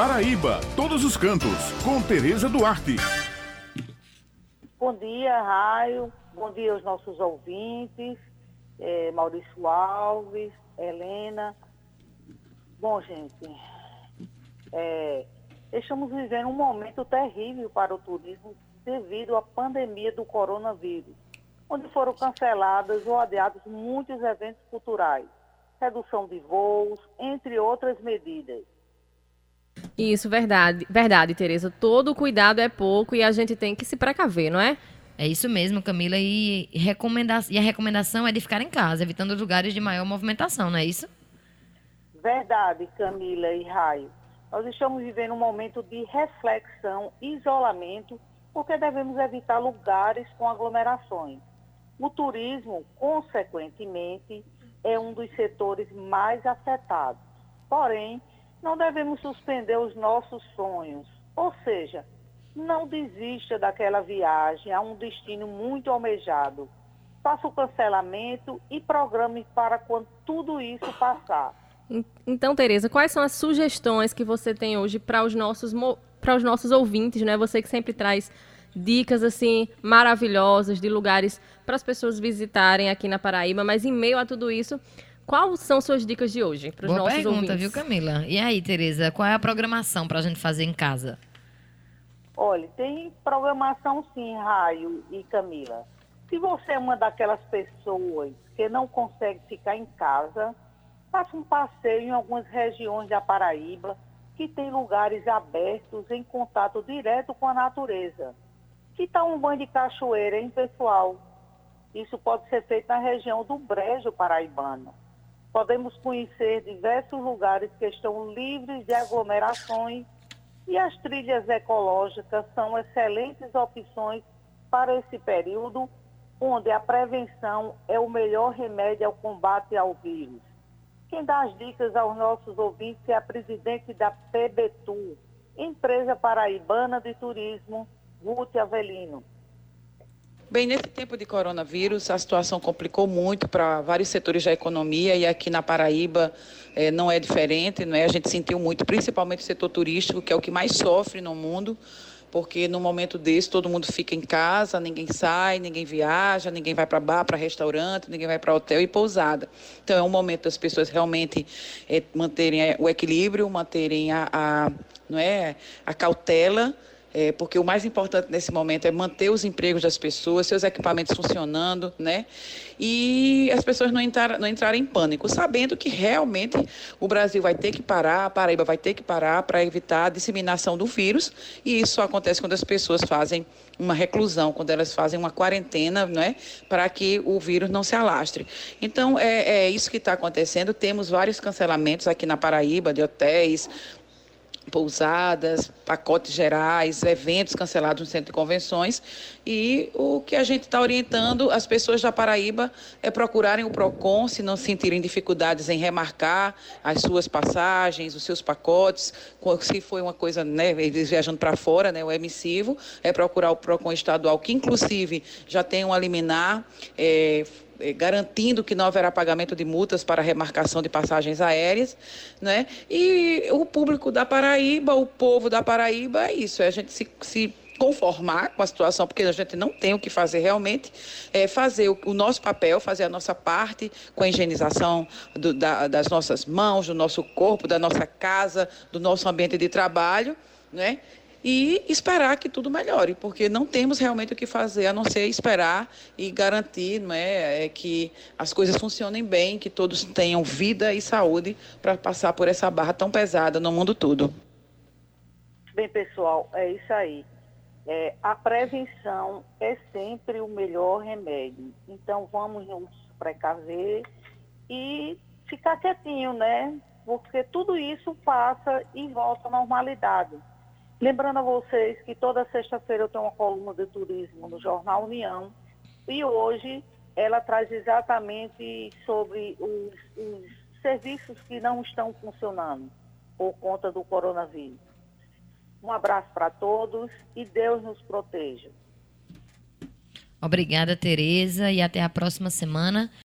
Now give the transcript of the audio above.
Paraíba, todos os cantos, com Tereza Duarte. Bom dia, Raio. Bom dia aos nossos ouvintes. É, Maurício Alves, Helena. Bom, gente, é, estamos vivendo um momento terrível para o turismo devido à pandemia do coronavírus, onde foram cancelados ou adiados muitos eventos culturais, redução de voos, entre outras medidas. Isso, verdade, verdade, Tereza. Todo cuidado é pouco e a gente tem que se precaver, não é? É isso mesmo, Camila. E, recomenda e a recomendação é de ficar em casa, evitando lugares de maior movimentação, não é isso? Verdade, Camila e Raio. Nós estamos vivendo um momento de reflexão, isolamento, porque devemos evitar lugares com aglomerações. O turismo, consequentemente, é um dos setores mais afetados. Porém, não devemos suspender os nossos sonhos, ou seja, não desista daquela viagem a um destino muito almejado. Faça o cancelamento e programe para quando tudo isso passar. Então, Tereza, quais são as sugestões que você tem hoje para os nossos para os nossos ouvintes, né? Você que sempre traz dicas assim maravilhosas de lugares para as pessoas visitarem aqui na Paraíba, mas em meio a tudo isso, Quais são suas dicas de hoje para os nossos pergunta, ouvintes? viu, Camila? E aí, Tereza, qual é a programação para a gente fazer em casa? Olha, tem programação sim, Raio e Camila. Se você é uma daquelas pessoas que não consegue ficar em casa, faça um passeio em algumas regiões da Paraíba que tem lugares abertos em contato direto com a natureza. Que tal um banho de cachoeira, hein, pessoal? Isso pode ser feito na região do Brejo Paraibano podemos conhecer diversos lugares que estão livres de aglomerações e as trilhas ecológicas são excelentes opções para esse período, onde a prevenção é o melhor remédio ao combate ao vírus. Quem dá as dicas aos nossos ouvintes é a presidente da PBTU, Empresa Paraibana de Turismo, Ruth Avelino. Bem, nesse tempo de coronavírus, a situação complicou muito para vários setores da economia e aqui na Paraíba é, não é diferente, não é? A gente sentiu muito, principalmente o setor turístico, que é o que mais sofre no mundo, porque no momento desse todo mundo fica em casa, ninguém sai, ninguém viaja, ninguém vai para bar, para restaurante, ninguém vai para hotel e pousada. Então é um momento das pessoas realmente é, manterem é, o equilíbrio, manterem a, a, não é, a cautela é, porque o mais importante nesse momento é manter os empregos das pessoas, seus equipamentos funcionando, né? E as pessoas não, entrar, não entrarem em pânico, sabendo que realmente o Brasil vai ter que parar, a Paraíba vai ter que parar para evitar a disseminação do vírus, e isso acontece quando as pessoas fazem uma reclusão, quando elas fazem uma quarentena, né, para que o vírus não se alastre. Então, é, é isso que está acontecendo. Temos vários cancelamentos aqui na Paraíba de hotéis, pousadas, pacotes gerais, eventos cancelados no centro de convenções. E o que a gente está orientando as pessoas da Paraíba é procurarem o PROCON, se não sentirem dificuldades em remarcar as suas passagens, os seus pacotes, se foi uma coisa, né, eles viajando para fora, né, o emissivo, é procurar o PROCON estadual, que inclusive já tem um liminar. É, garantindo que não haverá pagamento de multas para remarcação de passagens aéreas, né? E o público da Paraíba, o povo da Paraíba, é isso, é a gente se, se conformar com a situação, porque a gente não tem o que fazer realmente, é fazer o, o nosso papel, fazer a nossa parte com a higienização do, da, das nossas mãos, do nosso corpo, da nossa casa, do nosso ambiente de trabalho, né? E esperar que tudo melhore, porque não temos realmente o que fazer a não ser esperar e garantir não é, é que as coisas funcionem bem, que todos tenham vida e saúde para passar por essa barra tão pesada no mundo todo. Bem, pessoal, é isso aí. É, a prevenção é sempre o melhor remédio. Então vamos nos precaver e ficar quietinho, né? Porque tudo isso passa e volta à normalidade. Lembrando a vocês que toda sexta-feira eu tenho uma coluna de turismo no Jornal União e hoje ela traz exatamente sobre os, os serviços que não estão funcionando por conta do coronavírus. Um abraço para todos e Deus nos proteja. Obrigada, Tereza, e até a próxima semana.